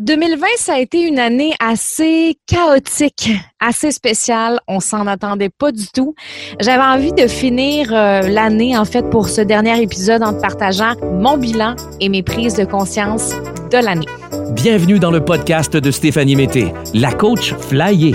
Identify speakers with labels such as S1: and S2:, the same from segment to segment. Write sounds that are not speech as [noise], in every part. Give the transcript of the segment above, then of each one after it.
S1: 2020, ça a été une année assez chaotique, assez spéciale. On s'en attendait pas du tout. J'avais envie de finir euh, l'année, en fait, pour ce dernier épisode en te partageant mon bilan et mes prises de conscience de l'année.
S2: Bienvenue dans le podcast de Stéphanie Mété, la coach flyée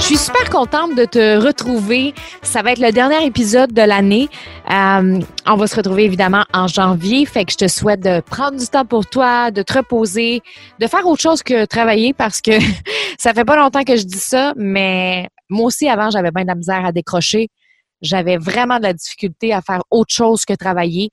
S1: Je suis super contente de te retrouver. Ça va être le dernier épisode de l'année. Euh, on va se retrouver évidemment en janvier. Fait que je te souhaite de prendre du temps pour toi, de te reposer, de faire autre chose que travailler parce que [laughs] ça fait pas longtemps que je dis ça, mais moi aussi avant j'avais bien de la misère à décrocher. J'avais vraiment de la difficulté à faire autre chose que travailler.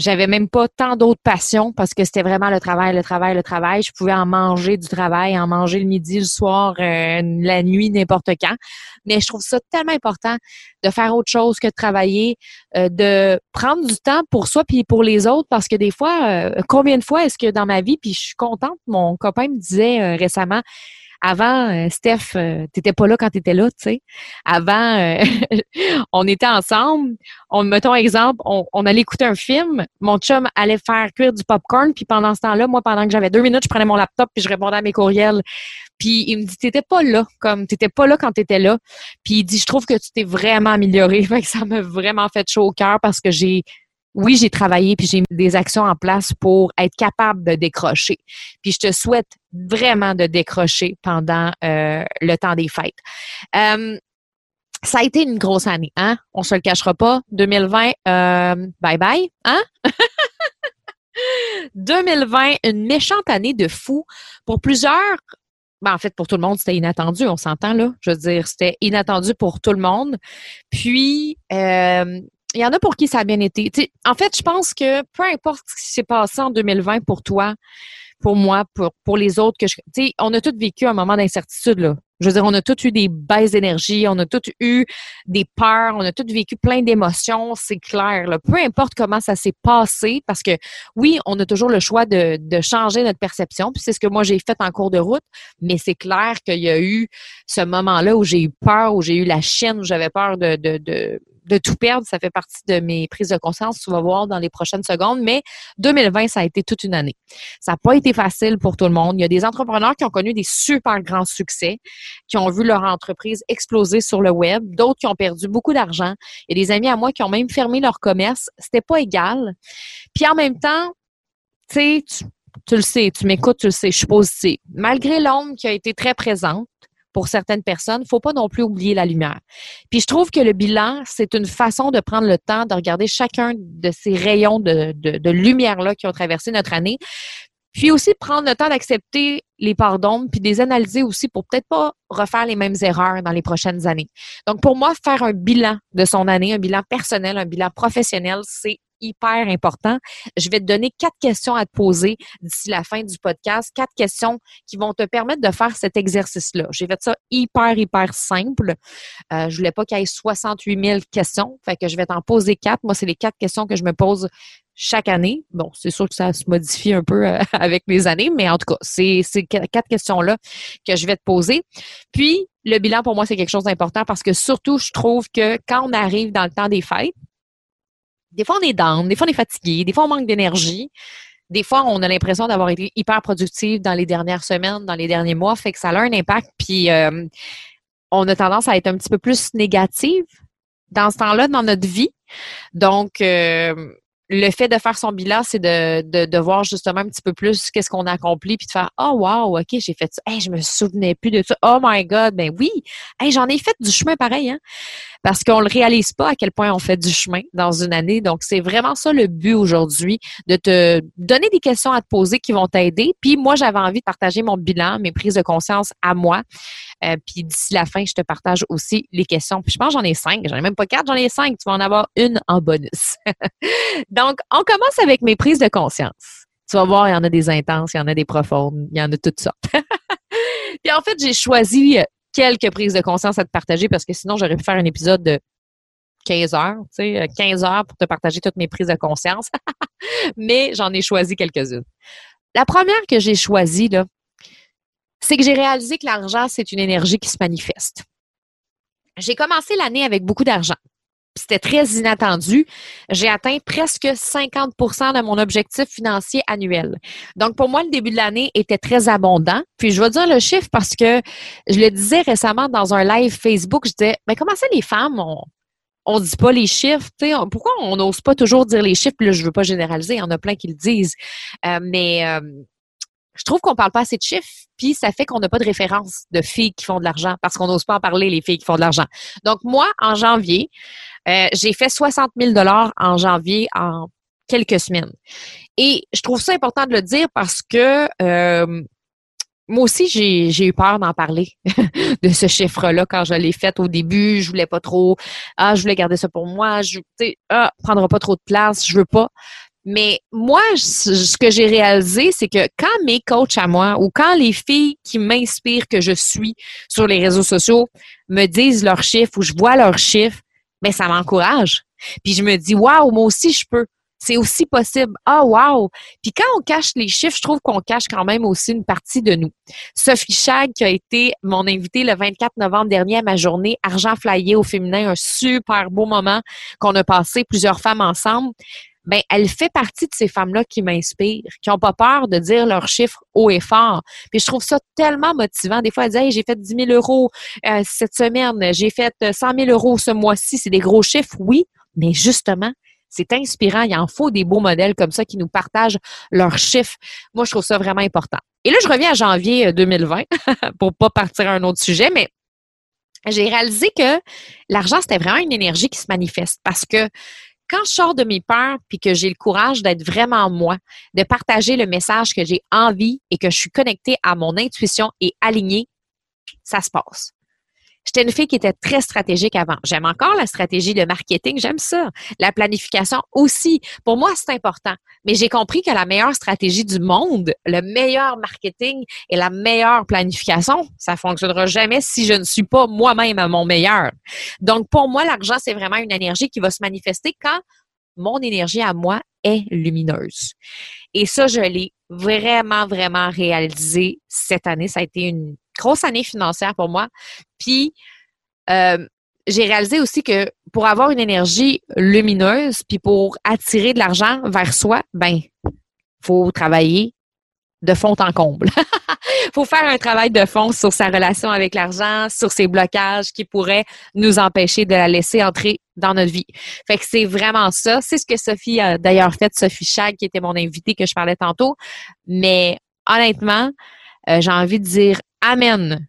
S1: J'avais même pas tant d'autres passions parce que c'était vraiment le travail, le travail, le travail. Je pouvais en manger du travail, en manger le midi, le soir, euh, la nuit, n'importe quand. Mais je trouve ça tellement important de faire autre chose que de travailler, euh, de prendre du temps pour soi puis pour les autres parce que des fois, euh, combien de fois est-ce que dans ma vie, puis je suis contente, mon copain me disait récemment, avant, euh, Steph, euh, t'étais pas là quand t'étais là, tu sais. Avant, euh, [laughs] on était ensemble. On, mettons exemple, on, on, allait écouter un film. Mon chum allait faire cuire du popcorn, puis pendant ce temps-là, moi, pendant que j'avais deux minutes, je prenais mon laptop puis je répondais à mes courriels. Puis il me dit, t'étais pas là, comme t'étais pas là quand t'étais là. Puis il dit, je trouve que tu t'es vraiment amélioré. [laughs] Fait que ça m'a vraiment fait chaud au cœur parce que j'ai oui, j'ai travaillé puis j'ai mis des actions en place pour être capable de décrocher. Puis je te souhaite vraiment de décrocher pendant euh, le temps des fêtes. Euh, ça a été une grosse année, hein? On se le cachera pas. 2020, euh, bye bye, hein? [laughs] 2020, une méchante année de fou pour plusieurs. Ben, en fait, pour tout le monde, c'était inattendu, on s'entend là. Je veux dire, c'était inattendu pour tout le monde. Puis, euh, il y en a pour qui ça a bien été. en fait, je pense que peu importe ce qui s'est passé en 2020 pour toi, pour moi, pour, pour les autres, que je, on a tous vécu un moment d'incertitude. Là. Je veux dire, on a tous eu des baisses d'énergie, on a tous eu des peurs, on a tous vécu plein d'émotions, c'est clair. Là. Peu importe comment ça s'est passé, parce que oui, on a toujours le choix de, de changer notre perception, puis c'est ce que moi j'ai fait en cours de route, mais c'est clair qu'il y a eu ce moment-là où j'ai eu peur, où j'ai eu la chienne, où j'avais peur de, de de tout perdre. Ça fait partie de mes prises de conscience. Tu vas voir dans les prochaines secondes. Mais 2020, ça a été toute une année. Ça n'a pas été facile pour tout le monde. Il y a des entrepreneurs qui ont connu des super grands succès, qui ont vu leur entreprise exploser sur le web, d'autres qui ont perdu beaucoup d'argent. Il y a des amis à moi qui ont même fermé leur commerce. C'était pas égal. Puis en même temps, tu sais, tu le sais, tu m'écoutes, tu le sais, je suis positive. Malgré l'ombre qui a été très présente, pour certaines personnes, faut pas non plus oublier la lumière. Puis je trouve que le bilan, c'est une façon de prendre le temps de regarder chacun de ces rayons de, lumière-là qui ont traversé notre année. Puis aussi prendre le temps d'accepter les pardons, puis de les analyser aussi pour peut-être pas refaire les mêmes erreurs dans les prochaines années. Donc pour moi, faire un bilan de son année, un bilan personnel, un bilan professionnel, c'est hyper important. Je vais te donner quatre questions à te poser d'ici la fin du podcast, quatre questions qui vont te permettre de faire cet exercice-là. J'ai fait ça hyper, hyper simple. Euh, je voulais pas qu'il y ait 68 000 questions, fait que je vais t'en poser quatre. Moi, c'est les quatre questions que je me pose chaque année. Bon, c'est sûr que ça se modifie un peu euh, [laughs] avec les années, mais en tout cas, c'est ces quatre questions-là que je vais te poser. Puis, le bilan, pour moi, c'est quelque chose d'important parce que surtout, je trouve que quand on arrive dans le temps des fêtes, des fois, on est down, des fois, on est fatigué, des fois, on manque d'énergie. Des fois, on a l'impression d'avoir été hyper productif dans les dernières semaines, dans les derniers mois, fait que ça a un impact. Puis, euh, on a tendance à être un petit peu plus négative dans ce temps-là dans notre vie. Donc, euh, le fait de faire son bilan, c'est de, de, de, voir justement un petit peu plus qu'est-ce qu'on a accompli, puis de faire oh wow, ok, j'ai fait ça, hey, je me souvenais plus de ça, oh my god, ben oui, hey, j'en ai fait du chemin pareil, hein, parce qu'on le réalise pas à quel point on fait du chemin dans une année. Donc c'est vraiment ça le but aujourd'hui, de te donner des questions à te poser qui vont t'aider. Puis moi, j'avais envie de partager mon bilan, mes prises de conscience à moi. Euh, puis d'ici la fin, je te partage aussi les questions. Puis je pense j'en ai cinq. J'en ai même pas quatre, j'en ai cinq. Tu vas en avoir une en bonus. [laughs] Donc, on commence avec mes prises de conscience. Tu vas voir, il y en a des intenses, il y en a des profondes, il y en a toutes sortes. [laughs] puis en fait, j'ai choisi quelques prises de conscience à te partager parce que sinon, j'aurais pu faire un épisode de 15 heures, tu sais, 15 heures pour te partager toutes mes prises de conscience. [laughs] Mais j'en ai choisi quelques-unes. La première que j'ai choisie, là, c'est que j'ai réalisé que l'argent, c'est une énergie qui se manifeste. J'ai commencé l'année avec beaucoup d'argent. C'était très inattendu. J'ai atteint presque 50% de mon objectif financier annuel. Donc, pour moi, le début de l'année était très abondant. Puis, je vais dire le chiffre parce que je le disais récemment dans un live Facebook. Je disais, mais comment ça, les femmes, on, on dit pas les chiffres? pourquoi on n'ose pas toujours dire les chiffres? Là, je veux pas généraliser, il y en a plein qui le disent. Euh, mais euh, je trouve qu'on parle pas assez de chiffres, puis ça fait qu'on n'a pas de référence de filles qui font de l'argent parce qu'on n'ose pas en parler, les filles qui font de l'argent. Donc, moi, en janvier, euh, j'ai fait 60 000 en janvier en quelques semaines. Et je trouve ça important de le dire parce que euh, moi aussi, j'ai eu peur d'en parler [laughs] de ce chiffre-là quand je l'ai fait au début. Je voulais pas trop. Ah, je voulais garder ça pour moi. Je, ah, prendra pas trop de place. Je veux pas. Mais moi, ce que j'ai réalisé, c'est que quand mes coachs à moi ou quand les filles qui m'inspirent que je suis sur les réseaux sociaux me disent leurs chiffres ou je vois leurs chiffres, mais ben, ça m'encourage. Puis je me dis, waouh, moi aussi je peux. C'est aussi possible. Ah, wow! Puis quand on cache les chiffres, je trouve qu'on cache quand même aussi une partie de nous. Sophie Chag, qui a été mon invitée le 24 novembre dernier à ma journée Argent Flyé au féminin, un super beau moment qu'on a passé plusieurs femmes ensemble ben elle fait partie de ces femmes-là qui m'inspirent, qui n'ont pas peur de dire leurs chiffres haut et fort. Puis je trouve ça tellement motivant. Des fois, elle dit hey, j'ai fait 10 000 euros euh, cette semaine, j'ai fait 100 000 euros ce mois-ci. C'est des gros chiffres, oui, mais justement, c'est inspirant. Il en faut des beaux modèles comme ça qui nous partagent leurs chiffres. Moi, je trouve ça vraiment important. Et là, je reviens à janvier 2020 [laughs] pour pas partir à un autre sujet, mais j'ai réalisé que l'argent, c'était vraiment une énergie qui se manifeste parce que quand je sors de mes peurs puis que j'ai le courage d'être vraiment moi, de partager le message que j'ai envie et que je suis connectée à mon intuition et alignée, ça se passe. J'étais une fille qui était très stratégique avant. J'aime encore la stratégie de marketing, j'aime ça. La planification aussi. Pour moi, c'est important. Mais j'ai compris que la meilleure stratégie du monde, le meilleur marketing et la meilleure planification, ça fonctionnera jamais si je ne suis pas moi-même à mon meilleur. Donc, pour moi, l'argent, c'est vraiment une énergie qui va se manifester quand mon énergie à moi est lumineuse. Et ça, je l'ai vraiment, vraiment réalisé cette année. Ça a été une grosse année financière pour moi. Puis, euh, j'ai réalisé aussi que pour avoir une énergie lumineuse, puis pour attirer de l'argent vers soi, ben, faut travailler de fond en comble. [laughs] faut faire un travail de fond sur sa relation avec l'argent, sur ses blocages qui pourraient nous empêcher de la laisser entrer dans notre vie. Fait que c'est vraiment ça. C'est ce que Sophie a d'ailleurs fait, Sophie Chag, qui était mon invitée que je parlais tantôt. Mais honnêtement, euh, j'ai envie de dire Amen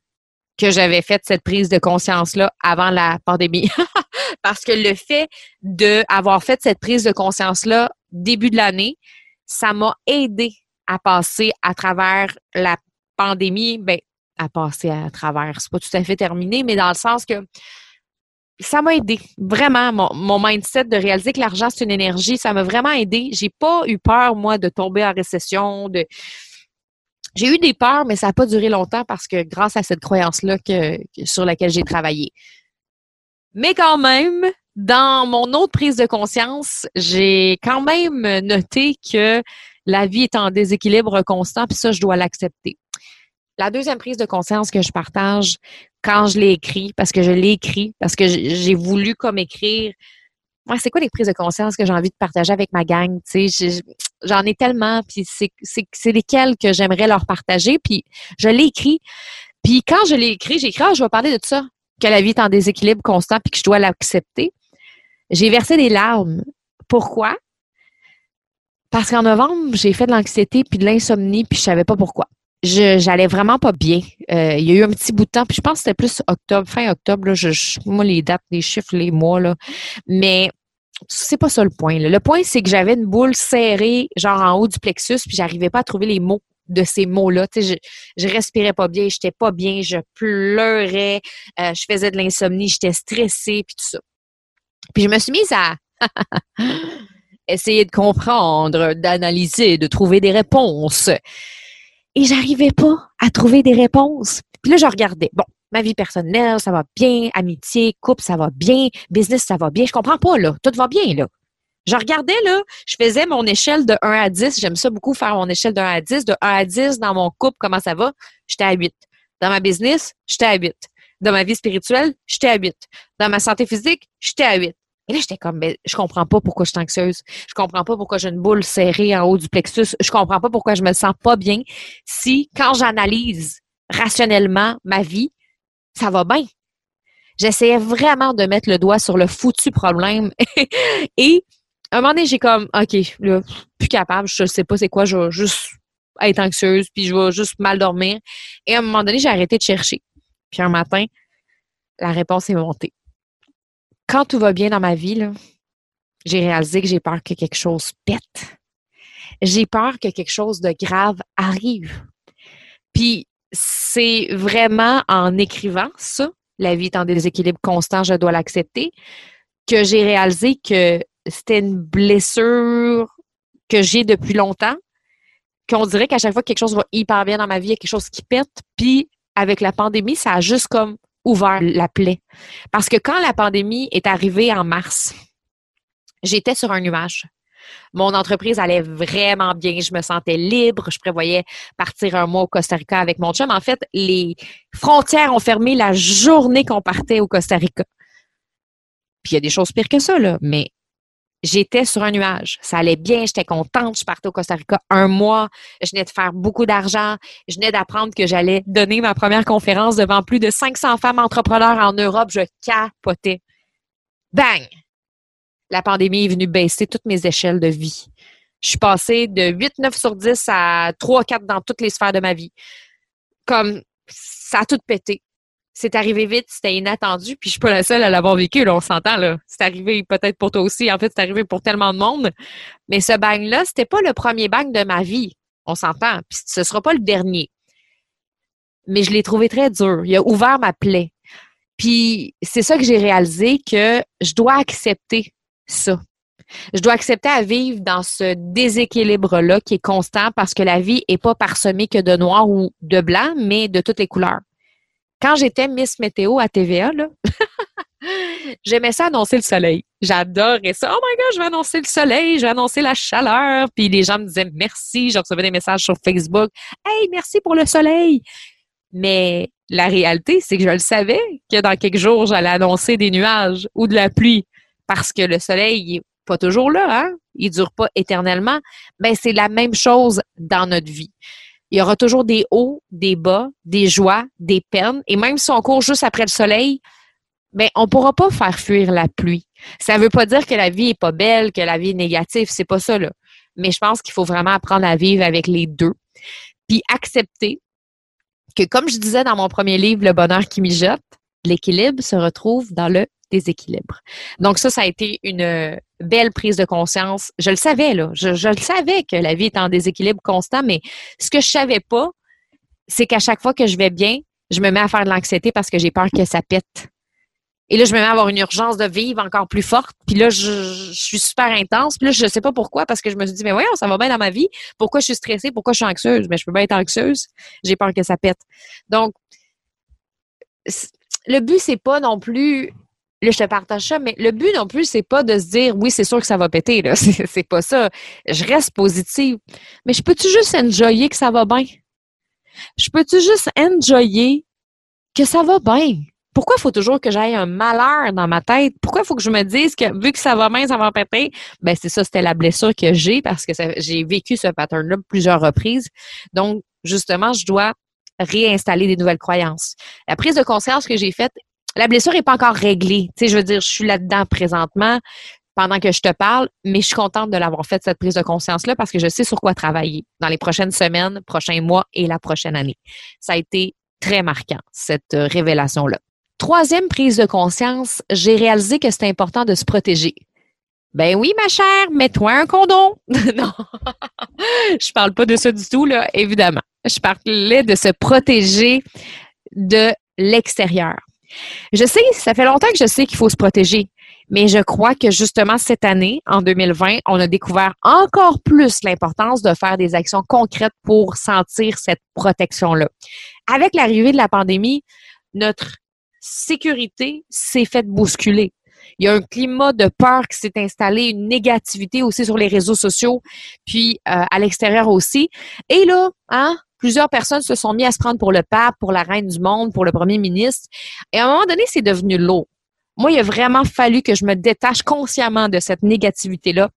S1: que j'avais fait cette prise de conscience-là avant la pandémie. [laughs] Parce que le fait d'avoir fait cette prise de conscience-là début de l'année, ça m'a aidé à passer à travers la pandémie, ben, à passer à travers, c'est pas tout à fait terminé, mais dans le sens que ça m'a aidé. Vraiment, mon, mon, mindset de réaliser que l'argent, c'est une énergie, ça m'a vraiment aidé. J'ai pas eu peur, moi, de tomber en récession, de, j'ai eu des peurs, mais ça n'a pas duré longtemps parce que grâce à cette croyance-là que, sur laquelle j'ai travaillé. Mais quand même, dans mon autre prise de conscience, j'ai quand même noté que la vie est en déséquilibre constant, puis ça, je dois l'accepter. La deuxième prise de conscience que je partage quand je l'ai écrit, parce que je l'ai écrit, parce que j'ai voulu comme écrire c'est quoi les prises de conscience que j'ai envie de partager avec ma gang? J'en ai tellement, puis c'est lesquelles que j'aimerais leur partager, puis je l'ai écrit. Puis quand je l'ai écrit, j'ai écrit, ah, je vais parler de ça, que la vie est en déséquilibre constant, puis que je dois l'accepter. J'ai versé des larmes. Pourquoi? Parce qu'en novembre, j'ai fait de l'anxiété puis de l'insomnie, puis je savais pas pourquoi. Je j'allais vraiment pas bien. Euh, il y a eu un petit bout de temps, puis je pense que c'était plus octobre, fin octobre. Là, je, moi, les dates, les chiffres, les mois, là. Mais c'est pas ça le point. Le point, c'est que j'avais une boule serrée, genre en haut du plexus, puis j'arrivais pas à trouver les mots de ces mots-là. je, je respirais pas bien, j'étais pas bien, je pleurais, euh, je faisais de l'insomnie, j'étais stressée, puis tout ça. Puis je me suis mise à [laughs] essayer de comprendre, d'analyser, de trouver des réponses. Et j'arrivais pas à trouver des réponses. Puis là, je regardais. Bon, ma vie personnelle, ça va bien, amitié, couple, ça va bien, business, ça va bien. Je comprends pas, là. Tout va bien, là. Je regardais, là, je faisais mon échelle de 1 à 10. J'aime ça beaucoup faire mon échelle de 1 à 10. De 1 à 10, dans mon couple, comment ça va? J'étais à 8. Dans ma business, j'étais à 8. Dans ma vie spirituelle, j'étais à 8. Dans ma santé physique, j'étais à 8. Et là, j'étais comme, ben, je comprends pas pourquoi je suis anxieuse. Je comprends pas pourquoi j'ai une boule serrée en haut du plexus. Je comprends pas pourquoi je me sens pas bien si, quand j'analyse rationnellement ma vie, ça va bien. J'essayais vraiment de mettre le doigt sur le foutu problème. [laughs] Et à un moment donné, j'ai comme, OK, là, plus capable, je sais pas c'est quoi, je vais juste être anxieuse, puis je vais juste mal dormir. Et à un moment donné, j'ai arrêté de chercher. Puis un matin, la réponse est montée. Quand tout va bien dans ma vie, j'ai réalisé que j'ai peur que quelque chose pète. J'ai peur que quelque chose de grave arrive. Puis c'est vraiment en écrivant ça, la vie est en déséquilibre constant, je dois l'accepter, que j'ai réalisé que c'était une blessure que j'ai depuis longtemps, qu'on dirait qu'à chaque fois que quelque chose va hyper bien dans ma vie, il y a quelque chose qui pète, puis avec la pandémie, ça a juste comme ouvert la plaie. Parce que quand la pandémie est arrivée en mars, j'étais sur un nuage. Mon entreprise allait vraiment bien. Je me sentais libre. Je prévoyais partir un mois au Costa Rica avec mon chum. En fait, les frontières ont fermé la journée qu'on partait au Costa Rica. Puis il y a des choses pires que ça, là. Mais j'étais sur un nuage. Ça allait bien, j'étais contente. Je partais au Costa Rica un mois. Je venais de faire beaucoup d'argent. Je venais d'apprendre que j'allais donner ma première conférence devant plus de 500 femmes entrepreneurs en Europe. Je capotais. Bang! La pandémie est venue baisser toutes mes échelles de vie. Je suis passée de 8, 9 sur 10 à 3, 4 dans toutes les sphères de ma vie. Comme ça a tout pété c'est arrivé vite, c'était inattendu, puis je suis pas la seule à l'avoir vécu, on s'entend, là. C'est arrivé peut-être pour toi aussi, en fait, c'est arrivé pour tellement de monde. Mais ce bang-là, c'était pas le premier bang de ma vie, on s'entend, puis ce sera pas le dernier. Mais je l'ai trouvé très dur. Il a ouvert ma plaie. Puis c'est ça que j'ai réalisé que je dois accepter ça. Je dois accepter à vivre dans ce déséquilibre-là qui est constant parce que la vie est pas parsemée que de noir ou de blanc, mais de toutes les couleurs. Quand j'étais Miss Météo à TVA, [laughs] j'aimais ça annoncer le soleil. J'adorais ça. Oh my God, je vais annoncer le soleil, je vais annoncer la chaleur. Puis les gens me disaient merci. Je recevais des messages sur Facebook. Hey, merci pour le soleil. Mais la réalité, c'est que je le savais que dans quelques jours, j'allais annoncer des nuages ou de la pluie. Parce que le soleil, il n'est pas toujours là, hein? Il dure pas éternellement. Ben, c'est la même chose dans notre vie. Il y aura toujours des hauts, des bas, des joies, des peines. Et même si on court juste après le soleil, ben, on pourra pas faire fuir la pluie. Ça veut pas dire que la vie est pas belle, que la vie est négative. C'est pas ça, là. Mais je pense qu'il faut vraiment apprendre à vivre avec les deux. Puis accepter que, comme je disais dans mon premier livre, Le bonheur qui mijote, l'équilibre se retrouve dans le déséquilibre. Donc ça, ça a été une belle prise de conscience. Je le savais, là. Je, le savais que la vie est en déséquilibre constant, mais ce que je savais pas, c'est qu'à chaque fois que je vais bien, je me mets à faire de l'anxiété parce que j'ai peur que ça pète. Et là, je me mets à avoir une urgence de vivre encore plus forte. Puis là, je, suis super intense. Puis là, je sais pas pourquoi, parce que je me suis dit, mais voyons, ça va bien dans ma vie. Pourquoi je suis stressée? Pourquoi je suis anxieuse? Mais je peux pas être anxieuse. J'ai peur que ça pète. Donc, le but, c'est pas non plus Là, je te partage ça, mais le but non plus, c'est pas de se dire oui, c'est sûr que ça va péter, là. [laughs] C'est pas ça. Je reste positive. Mais je peux-tu juste enjoyer que ça va bien? Je peux-tu juste enjoyer que ça va bien? Pourquoi il faut toujours que j'aille un malheur dans ma tête? Pourquoi il faut que je me dise que vu que ça va bien, ça va péter? Ben, c'est ça, c'était la blessure que j'ai parce que j'ai vécu ce pattern-là plusieurs reprises. Donc, justement, je dois réinstaller des nouvelles croyances. La prise de conscience que j'ai faite la blessure n'est pas encore réglée. Tu sais, je veux dire, je suis là-dedans présentement pendant que je te parle, mais je suis contente de l'avoir fait, cette prise de conscience-là, parce que je sais sur quoi travailler dans les prochaines semaines, prochains mois et la prochaine année. Ça a été très marquant, cette euh, révélation-là. Troisième prise de conscience, j'ai réalisé que c'était important de se protéger. Ben oui, ma chère, mets-toi un condom. [laughs] non, je parle pas de ça du tout, là, évidemment. Je parlais de se protéger de l'extérieur. Je sais, ça fait longtemps que je sais qu'il faut se protéger, mais je crois que justement cette année, en 2020, on a découvert encore plus l'importance de faire des actions concrètes pour sentir cette protection-là. Avec l'arrivée de la pandémie, notre sécurité s'est faite bousculer. Il y a un climat de peur qui s'est installé, une négativité aussi sur les réseaux sociaux, puis euh, à l'extérieur aussi. Et là, hein, plusieurs personnes se sont mis à se prendre pour le pape, pour la reine du monde, pour le premier ministre. Et à un moment donné, c'est devenu lourd. Moi, il a vraiment fallu que je me détache consciemment de cette négativité-là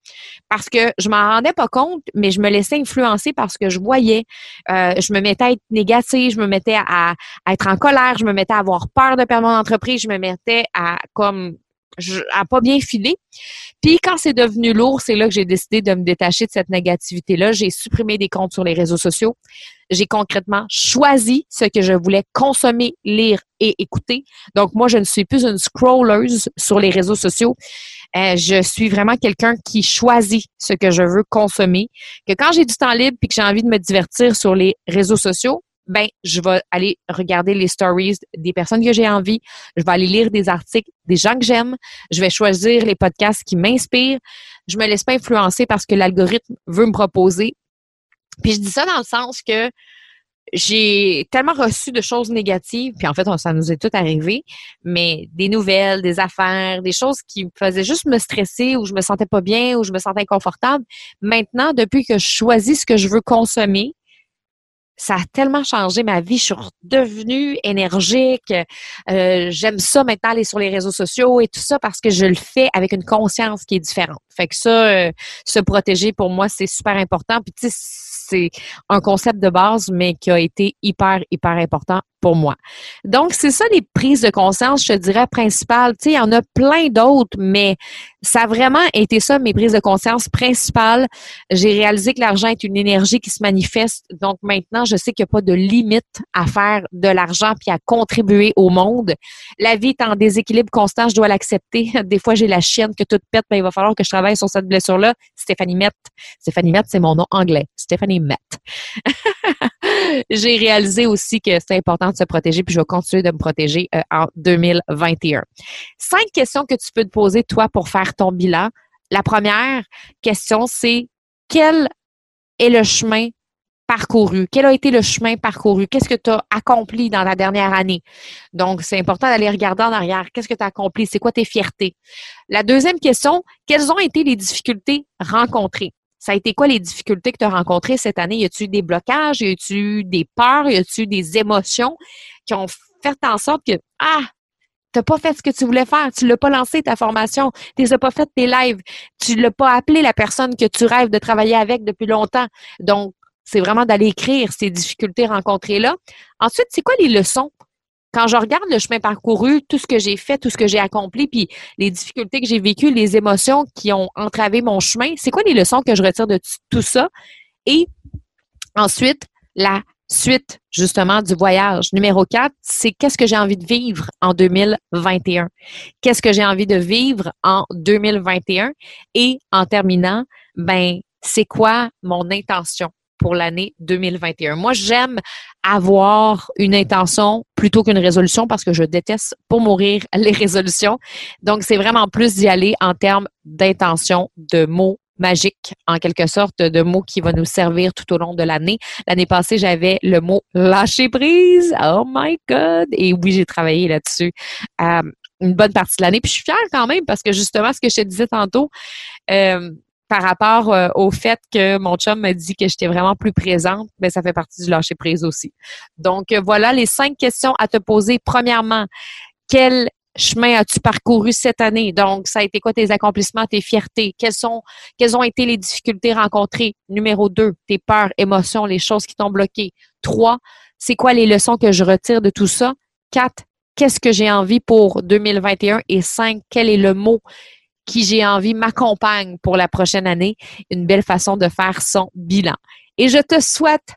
S1: parce que je m'en rendais pas compte, mais je me laissais influencer parce que je voyais, euh, je me mettais à être négative, je me mettais à, à, être en colère, je me mettais à avoir peur de perdre mon entreprise, je me mettais à comme je, pas bien filer. Puis quand c'est devenu lourd, c'est là que j'ai décidé de me détacher de cette négativité-là. J'ai supprimé des comptes sur les réseaux sociaux. J'ai concrètement choisi ce que je voulais consommer, lire et écouter. Donc moi, je ne suis plus une scrolleuse sur les réseaux sociaux. Euh, je suis vraiment quelqu'un qui choisit ce que je veux consommer. Que quand j'ai du temps libre puis que j'ai envie de me divertir sur les réseaux sociaux, ben je vais aller regarder les stories des personnes que j'ai envie, je vais aller lire des articles des gens que j'aime, je vais choisir les podcasts qui m'inspirent. Je me laisse pas influencer parce que l'algorithme veut me proposer. Puis je dis ça dans le sens que j'ai tellement reçu de choses négatives, puis en fait, ça nous est tout arrivé, mais des nouvelles, des affaires, des choses qui me faisaient juste me stresser ou je me sentais pas bien ou je me sentais inconfortable. Maintenant, depuis que je choisis ce que je veux consommer, ça a tellement changé ma vie. Je suis redevenue énergique. Euh, j'aime ça maintenant aller sur les réseaux sociaux et tout ça parce que je le fais avec une conscience qui est différente. Fait que ça, euh, se protéger pour moi, c'est super important. Puis tu sais, c'est un concept de base, mais qui a été hyper, hyper important pour moi. Donc, c'est ça les prises de conscience, je te dirais, principales. Tu sais, il y en a plein d'autres, mais ça a vraiment été ça, mes prises de conscience principales. J'ai réalisé que l'argent est une énergie qui se manifeste. Donc, maintenant, je sais qu'il n'y a pas de limite à faire de l'argent puis à contribuer au monde. La vie est en déséquilibre constant, je dois l'accepter. [laughs] Des fois, j'ai la chienne que tout pète, mais il va falloir que je travaille sur cette blessure-là. Stéphanie Mette. Stéphanie Mette, c'est mon nom anglais. Stéphanie Mette. [laughs] j'ai réalisé aussi que c'est important de se protéger, puis je vais continuer de me protéger euh, en 2021. Cinq questions que tu peux te poser, toi, pour faire ton bilan. La première question, c'est quel est le chemin parcouru? Quel a été le chemin parcouru? Qu'est-ce que tu as accompli dans la dernière année? Donc, c'est important d'aller regarder en arrière. Qu'est-ce que tu as accompli? C'est quoi tes fiertés? La deuxième question, quelles ont été les difficultés rencontrées? Ça a été quoi les difficultés que tu as rencontrées cette année? Y a-tu des blocages? Y a-tu des peurs? Y a-tu des émotions qui ont fait en sorte que, ah, t'as pas fait ce que tu voulais faire, tu l'as pas lancé ta formation, tu n'as pas fait tes lives, tu l'as pas appelé la personne que tu rêves de travailler avec depuis longtemps. Donc, c'est vraiment d'aller écrire ces difficultés rencontrées là. Ensuite, c'est quoi les leçons quand je regarde le chemin parcouru, tout ce que j'ai fait, tout ce que j'ai accompli, puis les difficultés que j'ai vécues, les émotions qui ont entravé mon chemin, c'est quoi les leçons que je retire de tout ça? Et ensuite, la suite justement du voyage. Numéro 4, c'est qu'est-ce que j'ai envie de vivre en 2021? Qu'est-ce que j'ai envie de vivre en 2021? Et en terminant, ben, c'est quoi mon intention? Pour l'année 2021. Moi, j'aime avoir une intention plutôt qu'une résolution parce que je déteste pour mourir [laughs] les résolutions. Donc, c'est vraiment plus d'y aller en termes d'intention, de mots magiques, en quelque sorte, de mots qui vont nous servir tout au long de l'année. L'année passée, j'avais le mot lâcher prise. Oh my God! Et oui, j'ai travaillé là-dessus. Euh, une bonne partie de l'année. Puis je suis fière quand même parce que justement, ce que je te disais tantôt, euh, par rapport euh, au fait que mon chum m'a dit que j'étais vraiment plus présente, ben, ça fait partie du lâcher prise aussi. Donc euh, voilà les cinq questions à te poser. Premièrement, quel chemin as-tu parcouru cette année? Donc, ça a été quoi tes accomplissements, tes fiertés? Quelles sont, quelles ont été les difficultés rencontrées? Numéro deux, tes peurs, émotions, les choses qui t'ont bloqué. Trois, c'est quoi les leçons que je retire de tout ça? Quatre, qu'est-ce que j'ai envie pour 2021? Et cinq, quel est le mot qui j'ai envie m'accompagne pour la prochaine année. Une belle façon de faire son bilan. Et je te souhaite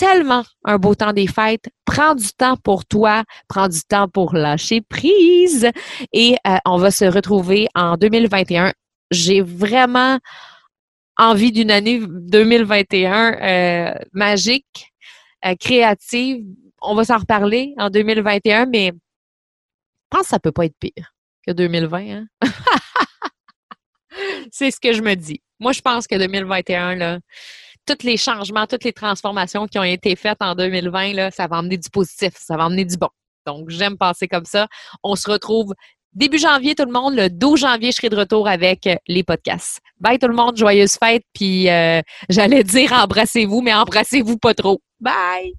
S1: tellement un beau temps des fêtes. Prends du temps pour toi, prends du temps pour lâcher prise et euh, on va se retrouver en 2021. J'ai vraiment envie d'une année 2021 euh, magique, euh, créative. On va s'en reparler en 2021, mais je pense que ça peut pas être pire que 2020. Hein? [laughs] c'est ce que je me dis. Moi, je pense que 2021, là, tous les changements, toutes les transformations qui ont été faites en 2020, là, ça va emmener du positif, ça va emmener du bon. Donc, j'aime penser comme ça. On se retrouve début janvier, tout le monde. Le 12 janvier, je serai de retour avec les podcasts. Bye tout le monde, joyeuse fête. Puis, euh, j'allais dire embrassez-vous, mais embrassez-vous pas trop. Bye!